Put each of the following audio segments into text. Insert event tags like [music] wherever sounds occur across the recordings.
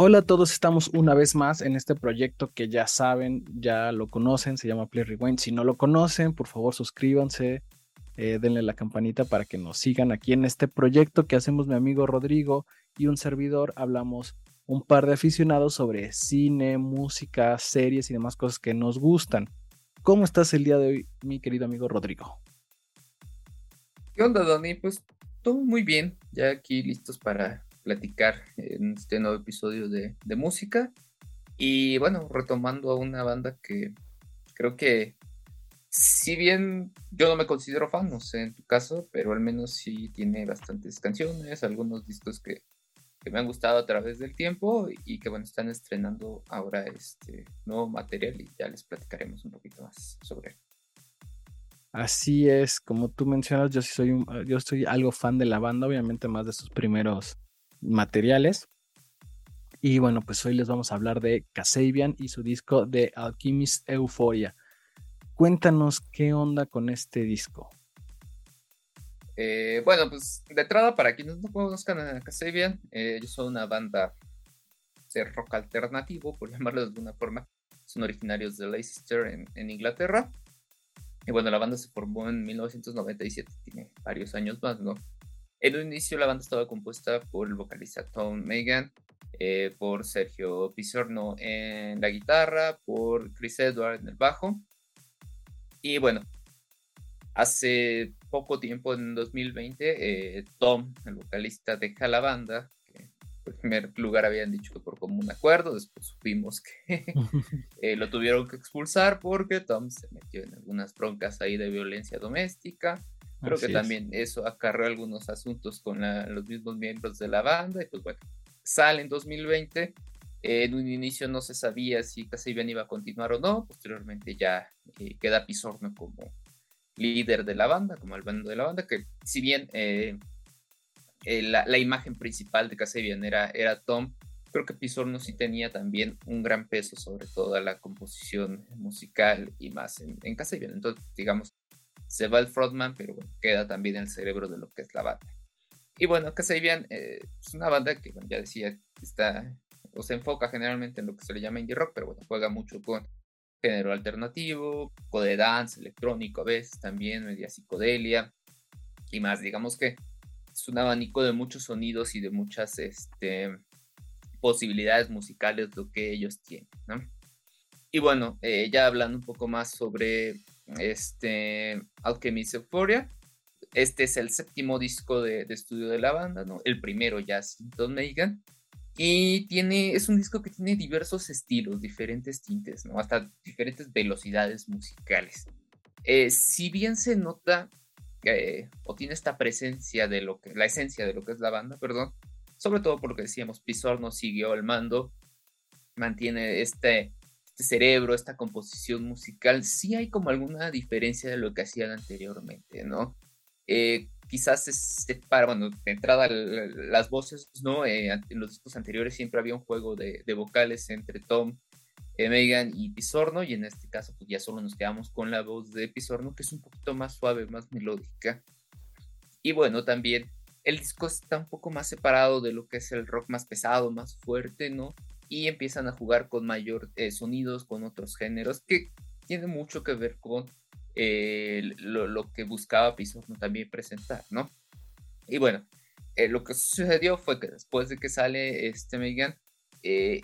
Hola a todos, estamos una vez más en este proyecto que ya saben, ya lo conocen, se llama Play Rewind. Si no lo conocen, por favor suscríbanse, eh, denle la campanita para que nos sigan aquí en este proyecto que hacemos mi amigo Rodrigo y un servidor. Hablamos un par de aficionados sobre cine, música, series y demás cosas que nos gustan. ¿Cómo estás el día de hoy, mi querido amigo Rodrigo? ¿Qué onda, Dani? Pues todo muy bien, ya aquí listos para platicar en este nuevo episodio de, música. Y bueno, retomando a una banda que creo que, si bien yo no me considero fan, no sé en tu caso, pero al menos sí tiene bastantes canciones, algunos discos que, me han gustado a través del tiempo y que bueno, están estrenando ahora este nuevo material y ya les platicaremos un poquito más sobre él. Así es, como tú mencionas, yo sí soy un, yo soy algo fan de la banda, obviamente más de sus primeros materiales. Y bueno, pues hoy les vamos a hablar de Kasabian y su disco de Alchemist Euphoria. Cuéntanos qué onda con este disco. Eh, bueno, pues de entrada, para quienes no conozcan a Kasabian, eh, ellos son una banda de rock alternativo, por [laughs] llamarlo de alguna forma. Son originarios de Leicester en, en Inglaterra. Y bueno, la banda se formó en 1997, tiene varios años más, ¿no? En un inicio la banda estaba compuesta por el vocalista Tom Megan, eh, por Sergio Pisorno en la guitarra, por Chris Edward en el bajo. Y bueno, hace poco tiempo, en 2020, eh, Tom, el vocalista, deja la banda. Que en primer lugar habían dicho que por común acuerdo, después supimos que [laughs] eh, lo tuvieron que expulsar porque Tom se metió en algunas broncas ahí de violencia doméstica. Creo que también eso acarreó algunos asuntos con los mismos miembros de la banda y pues bueno, sale en 2020. en un inicio no se sabía si Casabian iba a continuar o no. Posteriormente ya eh, queda Pisorno como líder de la banda, como el bando de la banda, que si bien eh, eh, la, imagen principal de Casabian era, era Tom, creo que Pisorno sí tenía también un gran peso sobre toda la composición musical y más en, en Casabian. Entonces, digamos, se va el frontman, pero queda también el cerebro de lo que es la banda. Y bueno, Kasabian eh, es una banda que, ya decía, está o se enfoca generalmente en lo que se le llama indie rock, pero bueno, juega mucho con género alternativo, poco de dance, electrónico a veces también, media psicodelia y más. Digamos que es un abanico de muchos sonidos y de muchas este, posibilidades musicales lo que ellos tienen. Y bueno, eh, ya hablando un poco más sobre este, Alchemist Euphoria. Este es el séptimo disco de, estudio de la banda, ¿no? El primero ya Tom Megan. Y tiene, es un disco que tiene diversos estilos, diferentes tintes, ¿no? Hasta diferentes velocidades musicales. Eh, si bien se nota eh, o tiene esta presencia de lo que, la esencia de lo que es la banda, perdón, sobre todo porque decíamos, Pisor no siguió el mando, mantiene este, este cerebro, esta composición musical, sí hay como alguna diferencia de lo que hacían anteriormente, ¿no? Eh, quizás es para, bueno, de entrada las voces, ¿no? Eh, en los discos anteriores siempre había un juego de, vocales entre Tom, eh, Megan y Pisorno, y en este caso pues ya solo nos quedamos con la voz de Pisorno, que es un poquito más suave, más melódica. Y bueno, también el disco está un poco más separado de lo que es el rock más pesado, más fuerte, ¿no? Y empiezan a jugar con mayor eh, sonidos, con otros géneros, que tiene mucho que ver con eh, lo, que buscaba Pisorno también presentar, ¿no? Y bueno, eh, lo que sucedió fue que después de que sale este Megan, eh,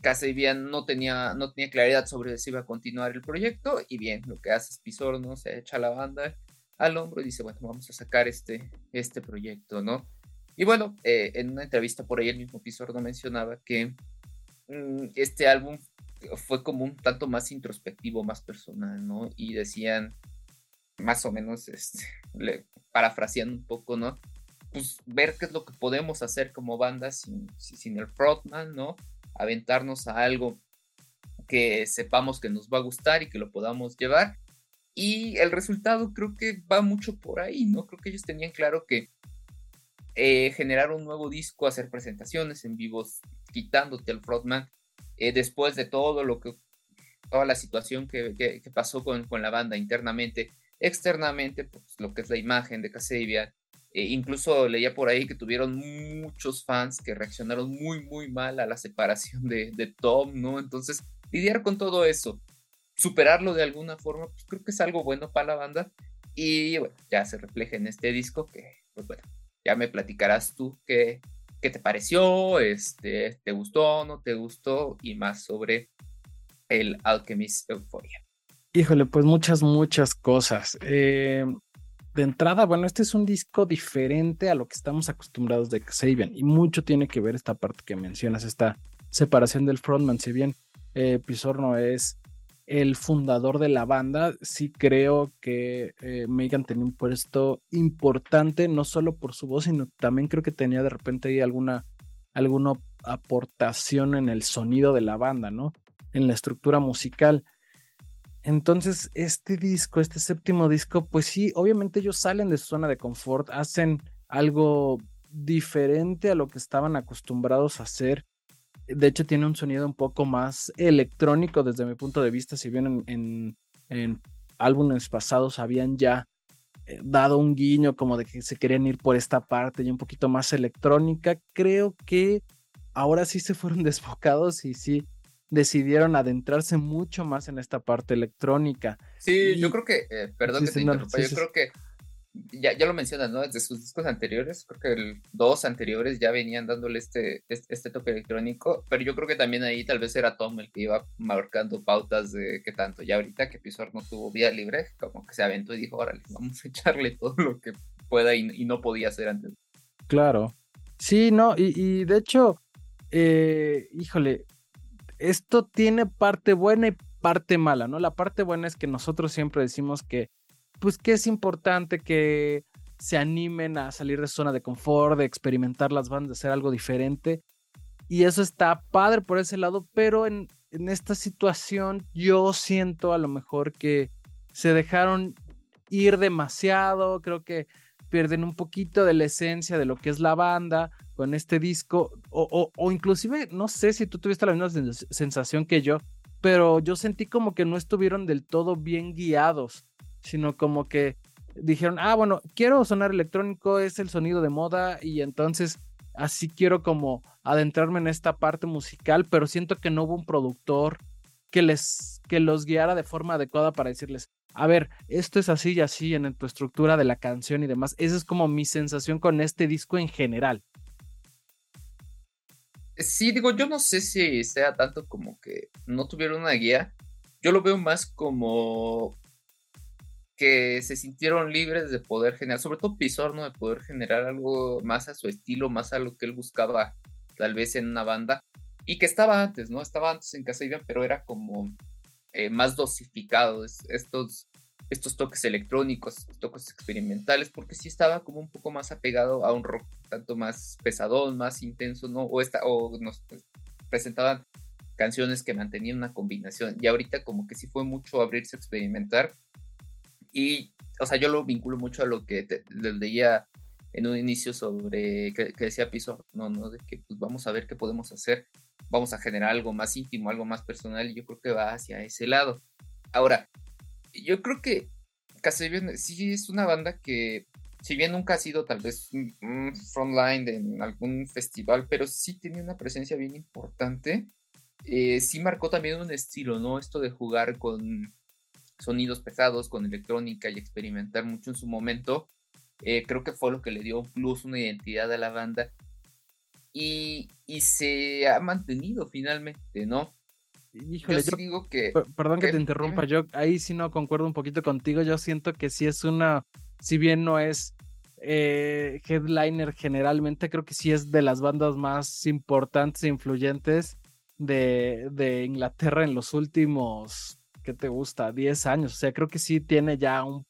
Casabian no tenía, no tenía claridad sobre si iba a continuar el proyecto y bien, lo que hace es Pisorno, se echa la banda al hombro y dice, bueno, vamos a sacar este, este proyecto, ¿no? Y bueno, en una entrevista por ahí el mismo Pisorno mencionaba que este álbum fue como un tanto más introspectivo, más personal, ¿no? Y decían, más o menos, [laughs] este, parafraseando un poco, ¿no? Pues ver qué es lo que podemos hacer como banda sin, sin el frontman, ¿no? Aventarnos a algo que sepamos que nos va a gustar y que lo podamos llevar. Y el resultado creo que va mucho por ahí, ¿no? Creo que ellos tenían claro que eh, generar un nuevo disco, hacer presentaciones en vivos, quitándote el frontman, eh, después de todo lo que, toda la situación que, pasó con, la banda internamente, externamente, pues lo que es la imagen de Kasabian, Eh, incluso leía por ahí que tuvieron muchos fans que reaccionaron muy, muy mal a la separación de, de Tom, ¿no? Entonces, lidiar con todo eso, superarlo de alguna forma, pues creo que es algo bueno para la banda. Y bueno, ya se refleja en este disco que, pues bueno, ya me platicarás tú qué, qué te pareció, este, te gustó, no te gustó y más sobre el Alchemist Euphoria. Híjole, pues muchas, muchas cosas. Eh, de entrada, bueno, este es un disco diferente a lo que estamos acostumbrados de Xavier y mucho tiene que ver esta parte que mencionas, esta separación del frontman. Si bien eh, Pisorno es el fundador de la banda, sí creo que eh, Megan tenía un puesto importante, no solo por su voz, sino también creo que tenía de repente ahí alguna, alguna aportación en el sonido de la banda, ¿no? En la estructura musical. Entonces, este disco, este séptimo disco, pues sí, obviamente ellos salen de su zona de confort, hacen algo diferente a lo que estaban acostumbrados a hacer. De hecho, tiene un sonido un poco más electrónico desde mi punto de vista, si bien en, álbumes pasados habían ya eh, dado un guiño como de que se querían ir por esta parte y un poquito más electrónica, creo que ahora sí se fueron [laughs] desbocados y sí decidieron adentrarse mucho más en esta parte electrónica. Sí, yo creo que, eh, perdón que te interrumpa, yo creo que ya, ya lo mencionas, ¿no? Desde sus discos anteriores, creo que el dos anteriores ya venían dándole este, este, toque electrónico, pero yo creo que también ahí tal vez era Tom el que iba marcando pautas de qué tanto. Ya ahorita que Pizor no tuvo vía libre, como que se aventó y dijo, órale, vamos a echarle todo lo que pueda y, no podía hacer antes. Claro. Sí, no, y, y de hecho, eh, híjole, esto tiene parte buena y parte mala, ¿no? La parte buena es que nosotros siempre decimos que, pues que es importante que se animen a salir de su zona de confort, de experimentar las bandas, de hacer algo diferente. Y eso está padre por ese lado, pero en, en esta situación yo siento a lo mejor que se dejaron ir demasiado, creo que pierden un poquito de la esencia de lo que es la banda, con este disco, o, o, inclusive, no sé si tú tuviste la misma sensación que yo, pero yo sentí como que no estuvieron del todo bien guiados, sino como que dijeron, ah, bueno, quiero sonar electrónico, es el sonido de moda y entonces así quiero como adentrarme en esta parte musical, pero siento que no hubo un productor que les que los guiara de forma adecuada para decirles, a ver, esto es así y así en tu estructura de la canción y demás. Esa es como mi sensación con este disco en general. Sí, digo, yo no sé si sea tanto como que no tuvieron una guía. Yo lo veo más como que se sintieron libres de poder generar, sobre todo Pizor, ¿no? De poder generar algo más a su estilo, más a lo que él buscaba tal vez en una banda. Y que estaba antes, ¿no? Estaba antes en Casa pero era como eh, más dosificado. estos estos toques electrónicos, toques experimentales, porque sí estaba como un poco más apegado a un rock tanto más pesadón, más intenso, ¿no? O, esta, o nos presentaban canciones que mantenían una combinación. Y ahorita como que sí fue mucho abrirse a experimentar. Y, o sea, yo lo vinculo mucho a lo que les leía en un inicio sobre, que, decía Piso, no, no, de que pues vamos a ver qué podemos hacer, vamos a generar algo más íntimo, algo más personal, y yo creo que va hacia ese lado. Ahora, yo creo que Casabian sí es una banda que, si bien nunca ha sido tal vez un frontline en algún festival, pero sí tiene una presencia bien importante. Eh, sí marcó también un estilo, ¿no? Esto de jugar con sonidos pesados, con electrónica y experimentar mucho en su momento. Eh, creo que fue lo que le dio un plus, una identidad a la banda. Y, y se ha mantenido finalmente, ¿no? Híjole, yo, digo que. Perdón que, te interrumpa, yo ahí sí no concuerdo un poquito contigo. Yo siento que sí es una. Si bien no es eh, headliner generalmente, creo que sí es de las bandas más importantes e influyentes de, de Inglaterra en los últimos. ¿Qué te gusta? 10 años. O sea, creo que sí tiene ya un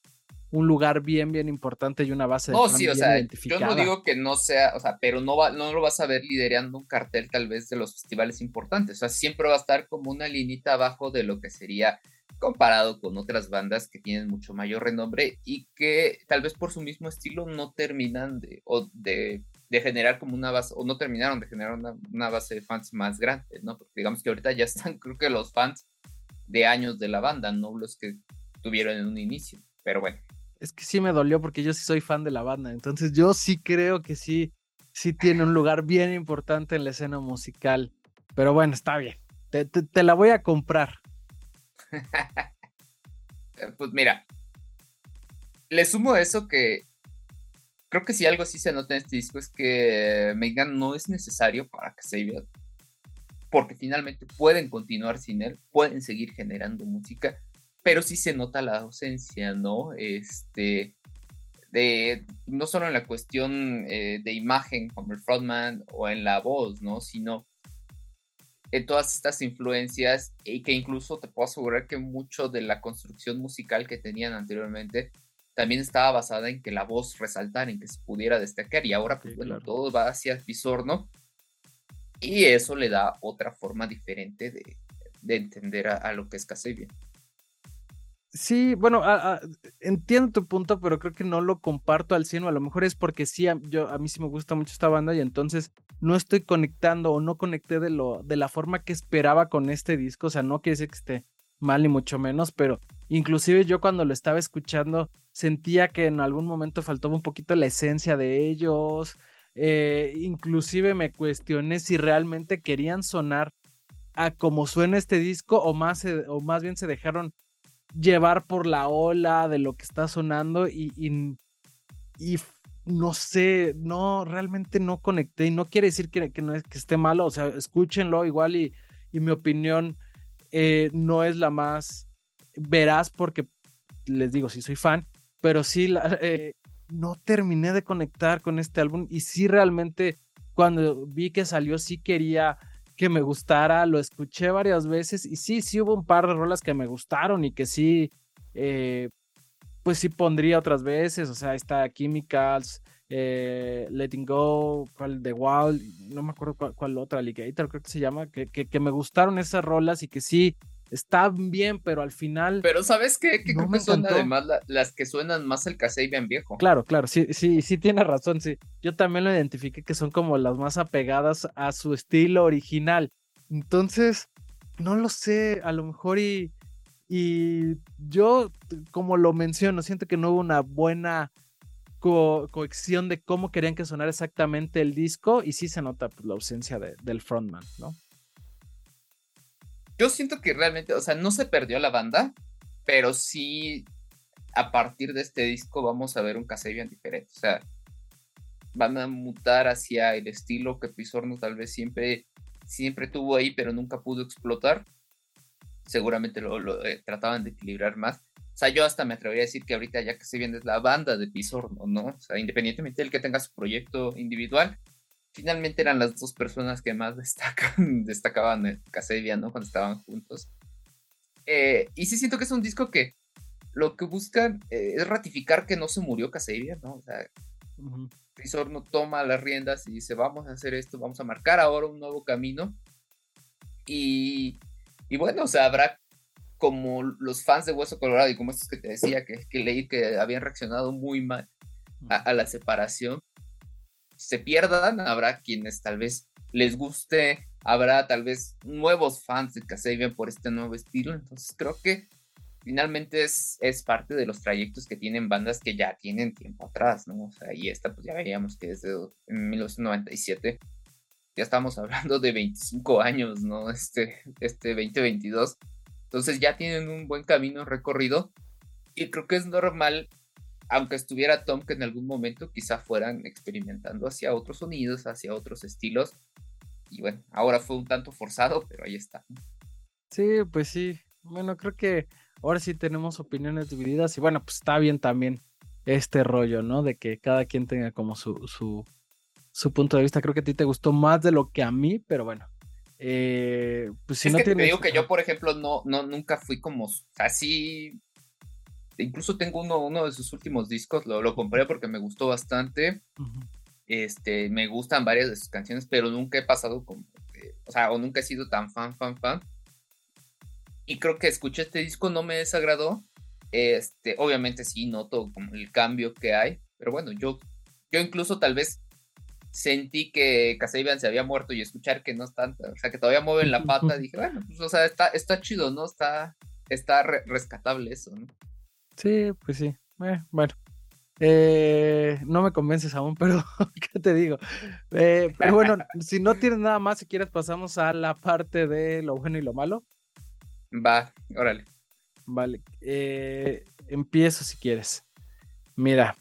un lugar bien, bien importante y una base de no, sí, o sea, Yo no digo que no sea, o sea, pero no, va, no lo vas a ver liderando un cartel tal vez de los festivales importantes. O sea, siempre va a estar como una linita abajo de lo que sería comparado con otras bandas que tienen mucho mayor renombre y que tal vez por su mismo estilo no terminan de, o de, de generar como una base, o no terminaron de generar una, una base de fans más grande, ¿no? Porque digamos que ahorita ya están, [laughs] creo que los fans de años de la banda, no los que tuvieron en un inicio. Pero bueno, es que sí me dolió porque yo sí soy fan de la banda, entonces yo sí creo que sí, sí tiene un lugar bien importante en la escena musical. Pero bueno, está bien, te, te la voy a comprar. [laughs] pues mira, le sumo eso que creo que si algo sí se nota en este disco es que Megan no es necesario para que se vea porque finalmente pueden continuar sin él, pueden seguir generando música, pero sí se nota la ausencia, ¿no? Este, de, no solo en la cuestión eh, de imagen como el frontman o en la voz, ¿no? Sino en todas estas influencias y que incluso te puedo asegurar que mucho de la construcción musical que tenían anteriormente también estaba basada en que la voz resaltara, en que se pudiera destacar y ahora pues bueno, todo va hacia Pisorno y eso le da otra forma diferente de, entender a, lo que es Kasabian. Sí, bueno, entiendo tu punto, pero creo que no lo comparto al 100, a lo mejor es porque sí, a, yo, a mí sí me gusta mucho esta banda y entonces no estoy conectando o no conecté de, lo, de la forma que esperaba con este disco, o sea, no quiere decir que esté mal ni mucho menos, pero inclusive yo cuando lo estaba escuchando sentía que en algún momento faltaba un poquito la esencia de ellos, eh, inclusive me cuestioné si realmente querían sonar a como suena este disco o más, o más bien se dejaron llevar por la ola de lo que está sonando y, y, no sé, no, realmente no conecté y no quiere decir que, que, no que esté malo, o sea, escúchenlo igual y, y mi opinión eh, no es la más veraz porque les digo, si soy fan, pero sí la, [laughs] eh, no terminé de conectar con este álbum y sí realmente cuando vi que salió sí quería que me gustara, lo escuché varias veces y sí, sí hubo un par de rolas que me gustaron y que sí, eh, pues sí pondría otras veces, o sea, está Chemicals, eh, Letting Go, cuál The Wild, no me acuerdo cuál, otra, Alligator creo que se llama, que, que, que me gustaron esas rolas y que sí, están bien, pero al final. Pero ¿sabes qué? Que creo que son además las que suenan más el bien viejo. Claro, claro, sí, sí, sí tiene razón, sí. Yo también lo identifiqué que son como las más apegadas a su estilo original. Entonces, no lo sé, a lo mejor y. Y yo, como lo menciono, siento que no hubo una buena co cohesión de cómo querían que sonara exactamente el disco y sí se nota pues, la ausencia del frontman, ¿no? Yo siento que realmente, o sea, no se perdió la banda, pero sí a partir de este disco vamos a ver un Kasabian diferente. O sea, van a mutar hacia el estilo que Pisorno tal vez siempre, siempre tuvo ahí, pero nunca pudo explotar. Seguramente lo, eh, trataban de equilibrar más. O sea, yo hasta me atrevería a decir que ahorita ya viene es la banda de Pisorno, ¿no? O sea, independientemente del que tenga su proyecto individual, finalmente eran las dos personas que más [laughs] destacan, destacaban en Casabia, ¿no? Cuando estaban juntos. Eh, y sí siento que es un disco que lo que buscan eh, es ratificar que no se murió Casabia, ¿no? O sea, uh no toma las riendas y dice, vamos a hacer esto, vamos a marcar ahora un nuevo camino. Y, y bueno, o sea, habrá como los fans de Hueso Colorado y como estos que te decía, que, que leí que habían reaccionado muy mal a la separación, se pierdan, habrá quienes tal vez les guste, habrá tal vez nuevos fans de Kasabian por este nuevo estilo, entonces creo que finalmente es, es parte de los trayectos que tienen bandas que ya tienen tiempo atrás, ¿no? O sea, y esta pues ya veíamos que desde 1997 ya estamos hablando de 25 años, ¿no? Este, este 2022. Entonces ya tienen un buen camino recorrido y creo que es normal aunque estuviera Tom, que en algún momento quizá fueran experimentando hacia otros sonidos, hacia otros estilos. Y bueno, ahora fue un tanto forzado, pero ahí está. Sí, pues sí. Bueno, creo que ahora sí tenemos opiniones divididas y bueno, pues está bien también este rollo, ¿no? De que cada quien tenga como su, su, su punto de vista. Creo que a ti te gustó más de lo que a mí, pero bueno. Eh, pues si es no que te digo que yo, por ejemplo, no, no, nunca fui como así incluso tengo uno, uno de sus últimos discos, lo, lo compré porque me gustó bastante. Este, me gustan varias de sus canciones, pero nunca he pasado como, o sea, o nunca he sido tan fan, fan, fan. Y creo que escuché este disco, no me desagradó. Este, obviamente sí noto como el cambio que hay, pero bueno, yo, yo incluso tal vez sentí que Casabian se había muerto y escuchar que no está, o sea, que todavía mueven la [laughs] pata, dije, bueno, pues, o sea, está, está chido, ¿no? Está, está rescatable eso, ¿no? Sí, pues sí. Eh, bueno, eh, no me convences aún, [laughs] pero ¿qué te digo? Eh, pero bueno, [laughs] si no tienes nada más, si quieres pasamos a la parte de lo bueno y lo malo. Va, órale. Vale, empiezo si quieres. Mira,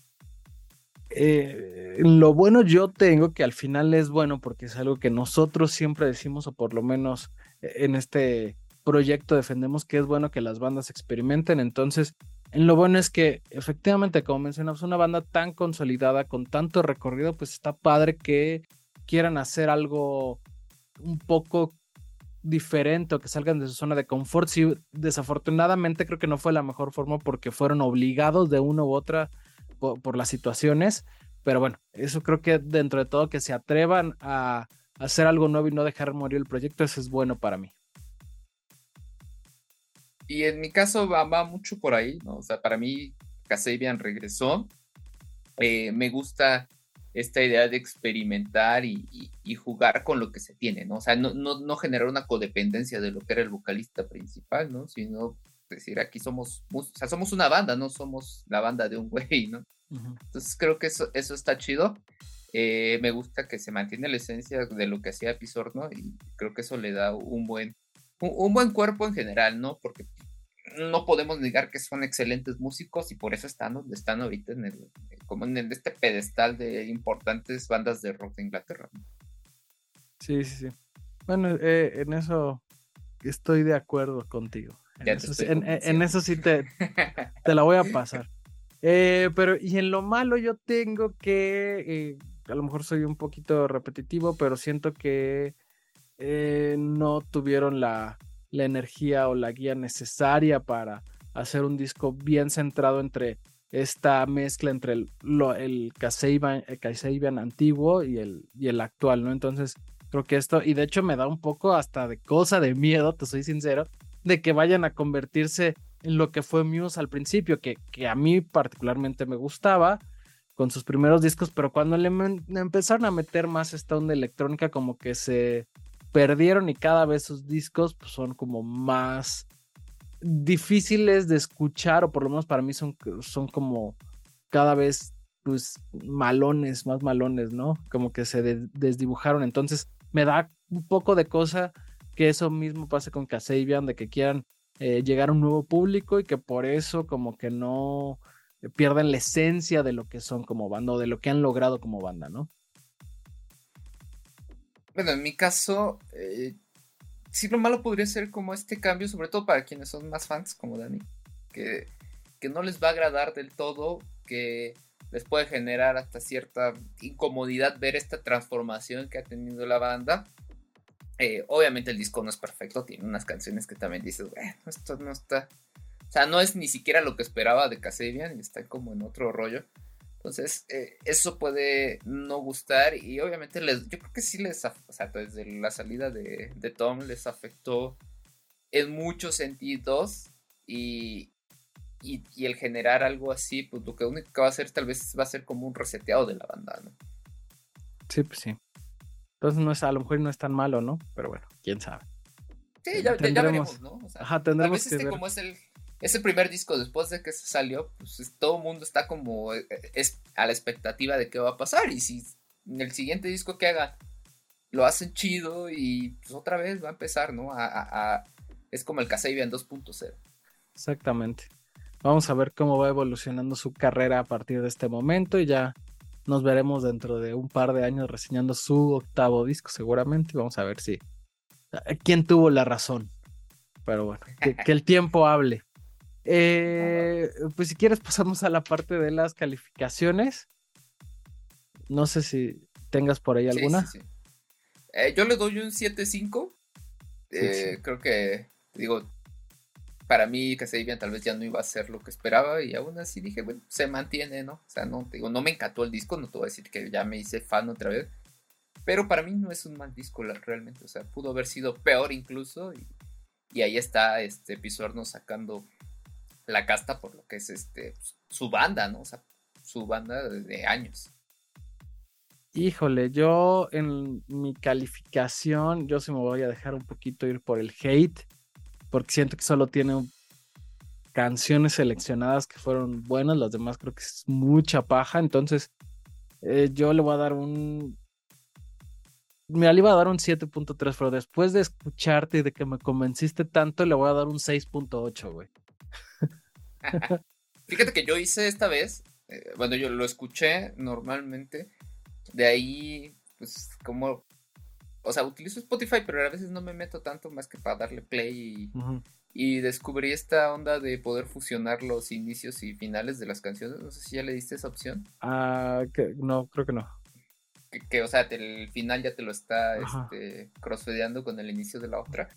lo bueno yo tengo que al final es bueno porque es algo que nosotros siempre decimos, o por lo menos en este proyecto defendemos que es bueno que las bandas experimenten. Entonces, en lo bueno es que efectivamente, como mencionamos, una banda tan consolidada, con tanto recorrido, pues está padre que quieran hacer algo un poco diferente o que salgan de su zona de confort. Sí, desafortunadamente creo que no fue la mejor forma porque fueron obligados de una u otra por, las situaciones. Pero bueno, eso creo que dentro de todo que se atrevan a hacer algo nuevo y no dejar morir el proyecto, eso es bueno para mí. Y en mi caso va, mucho por ahí, ¿no? O sea, para mí Kasabian regresó. Eh, me gusta esta idea de experimentar y, jugar con lo que se tiene, ¿no? O sea, no, no, generar una codependencia de lo que era el vocalista principal, ¿no? Sino decir, aquí somos, o sea, somos una banda, no somos la banda de un güey, ¿no? Entonces creo que eso, eso está chido. Eh, me gusta que se mantiene la esencia de lo que hacía Pisorno y creo que eso le da un buen, un, buen cuerpo en general, ¿no? Porque no podemos negar que son excelentes músicos y por eso están donde están ahorita en el, como en este pedestal de importantes bandas de rock de Inglaterra. Sí, sí, sí. Bueno, eh, en eso estoy de acuerdo contigo. En, eso, sí te, te, la voy a pasar. [laughs] Eh, pero, y en lo malo yo tengo que, eh, a lo mejor soy un poquito repetitivo, pero siento que no tuvieron la, energía o la guía necesaria para hacer un disco bien centrado entre esta mezcla entre el, lo, el antiguo y el, y el actual, ¿no? Entonces, creo que esto, y de hecho me da un poco hasta de cosa de miedo, te soy sincero, de que vayan a convertirse en lo que fue Muse al principio, que, que a mí particularmente me gustaba con sus primeros discos, pero cuando le, empezaron a meter más esta onda electrónica, como que se perdieron y cada vez sus discos pues, son como más difíciles de escuchar o por lo menos para mí son, son como cada vez pues malones, más malones, ¿no? Como que se desdibujaron. Entonces me da un poco de cosa que eso mismo pase con Kasabian, de que quieran eh, llegar a un nuevo público y que por eso como que no pierden la esencia de lo que son como banda o de lo que han logrado como banda, ¿no? Bueno, en mi caso, eh, sí lo malo podría ser como este cambio, sobre todo para quienes son más fans como Dani, que, que no les va a agradar del todo, que les puede generar hasta cierta incomodidad ver esta transformación que ha tenido la banda. Eh, obviamente el disco no es perfecto, tiene unas canciones que también dices, bueno, esto no está... O sea, no es ni siquiera lo que esperaba de Casabian está como en otro rollo. Entonces, eh, eso puede no gustar y obviamente les, yo creo que sí les, o sea, desde la salida de, Tom les afectó en muchos sentidos y, y, el generar algo así, pues lo que único que va a hacer tal vez va a ser como un reseteado de la banda, ¿no? Sí, pues sí. Entonces no es, a lo mejor no es tan malo, ¿no? Pero bueno, quién sabe. Sí, ya, veremos, ¿no? O sea, Ajá, tendremos que este como es el ese primer disco después de que se salió, pues todo el mundo está como eh, es a la expectativa de qué va a pasar y si en el siguiente disco que hagan lo hacen chido y pues otra vez va a empezar, ¿no? A, es como el Kasabian 2.0. Exactamente. Vamos a ver cómo va evolucionando su carrera a partir de este momento y ya nos veremos dentro de un par de años reseñando su octavo disco seguramente. Vamos a ver si eh, quién tuvo la razón. Pero bueno, que el tiempo hable. Eh, pues si quieres [laughs] pasamos a la parte de las calificaciones. No sé si tengas por ahí alguna. Eh, yo le doy un 7-5. Eh, creo que, digo, para mí Casabian tal vez ya no iba a ser lo que esperaba y aún así dije, bueno, se mantiene, ¿no? O sea, no, digo, no me encantó el disco, no te voy a decir que ya me hice fan otra vez. Pero para mí no es un mal disco realmente, o sea, pudo haber sido peor incluso y, y ahí está este Pisorno sacando la casta por lo que es este su banda, ¿no? O sea, su banda de años. Híjole, yo en mi calificación, yo sí me voy a dejar un poquito ir por el hate, porque siento que solo tiene canciones seleccionadas que fueron buenas, las demás creo que es mucha paja, entonces eh, yo le voy a dar un... Mira, le iba a dar un 7.3, pero después de escucharte y de que me convenciste tanto, le voy a dar un 6.8, güey. [laughs] Fíjate que yo hice esta vez, eh, bueno, yo lo escuché normalmente, de ahí, pues como o sea, utilizo Spotify, pero a veces no me meto tanto más que para darle play y, descubrí esta onda de poder fusionar los inicios y finales de las canciones. No sé si ya le diste esa opción. Ah, no, creo que no. Que, o sea, el final ya te lo está este, crossfedeando con el inicio de la otra.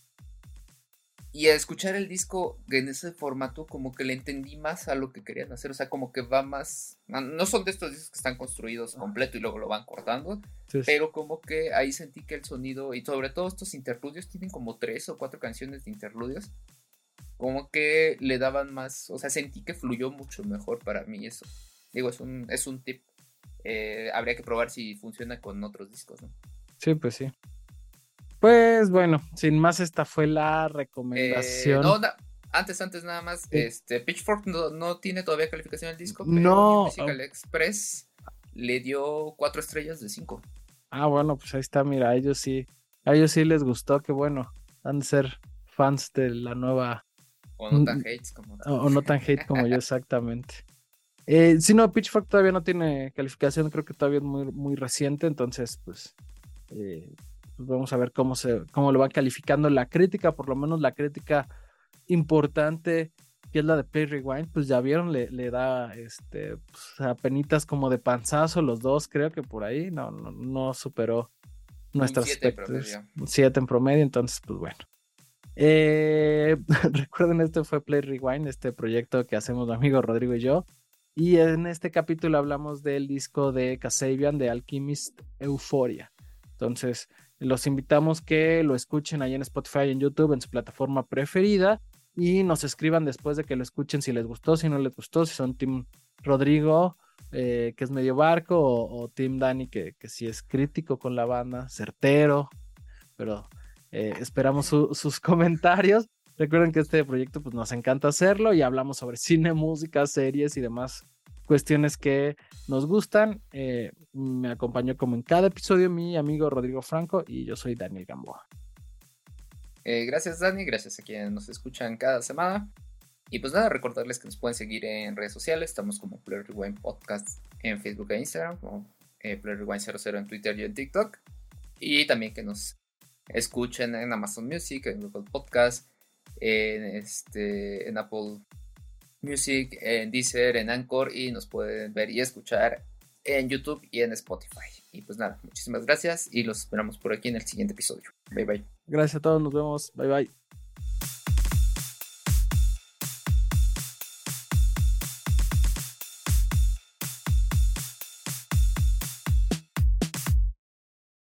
Y a escuchar el disco en ese formato, como que le entendí más a lo que querían hacer. O sea, como que va más. No son de estos discos que están construidos completo y luego lo van cortando. Pero como que ahí sentí que el sonido, y sobre todo estos interludios, tienen como tres o cuatro canciones de interludios. Como que le daban más. O sea, sentí que fluyó mucho mejor para mí eso. Digo, es un, es un tip. Eh, habría que probar si funciona con otros discos, ¿no? Sí, pues sí. Pues bueno, sin más, esta fue la recomendación. Eh, no, antes, antes nada más, este Pitchfork no, tiene todavía calificación el disco, pero no. Musical Express le dio cuatro estrellas de cinco. Ah, bueno, pues ahí está, mira, a ellos sí, a ellos sí les gustó, que bueno, han de ser fans de la nueva. O no tan hates como. O, no tan hate como yo, exactamente. [laughs] Eh, si no, Pitchfork todavía no tiene calificación, creo que todavía es muy, muy reciente, entonces, pues, eh, pues vamos a ver cómo, se, cómo lo va calificando la crítica, por lo menos la crítica importante que es la de Play Rewind, pues ya vieron, le, le da este pues, apenitas como de panzazo los dos, creo que por ahí no, no, superó nuestras expectativas. 7 en promedio, entonces pues bueno. Eh, [laughs] recuerden, este fue Play Rewind, este proyecto que hacemos mi amigo Rodrigo y yo. Y en este capítulo hablamos del disco de Kasabian de Alchemist Euphoria. Entonces, los invitamos que lo escuchen ahí en Spotify, en YouTube, en su plataforma preferida y nos escriban después de que lo escuchen si les gustó, si no les gustó, si son Team Rodrigo, eh, que es medio barco, o, Team Dani, que, que sí es crítico con la banda, certero, pero eh, esperamos sus [laughs] comentarios. Recuerden que este proyecto pues, nos encanta hacerlo y hablamos sobre cine, música, series y demás cuestiones que nos gustan. Eh, me acompañó como en cada episodio mi amigo Rodrigo Franco y yo soy Daniel Gamboa. Eh, gracias Dani, gracias a quienes nos escuchan cada semana. Y pues nada, recordarles que nos pueden seguir en redes sociales. Estamos como Player Rewind Podcast en Facebook e Instagram, como eh, Player Rewind 00 en Twitter y en TikTok. Y también que nos escuchen en Amazon Music, en Google Podcast, en, este, en Apple Music, en Deezer, en Anchor y nos pueden ver y escuchar en YouTube y en Spotify. Y pues nada, muchísimas gracias y los esperamos por aquí en el siguiente episodio. Bye bye. Gracias a todos, nos vemos. Bye bye.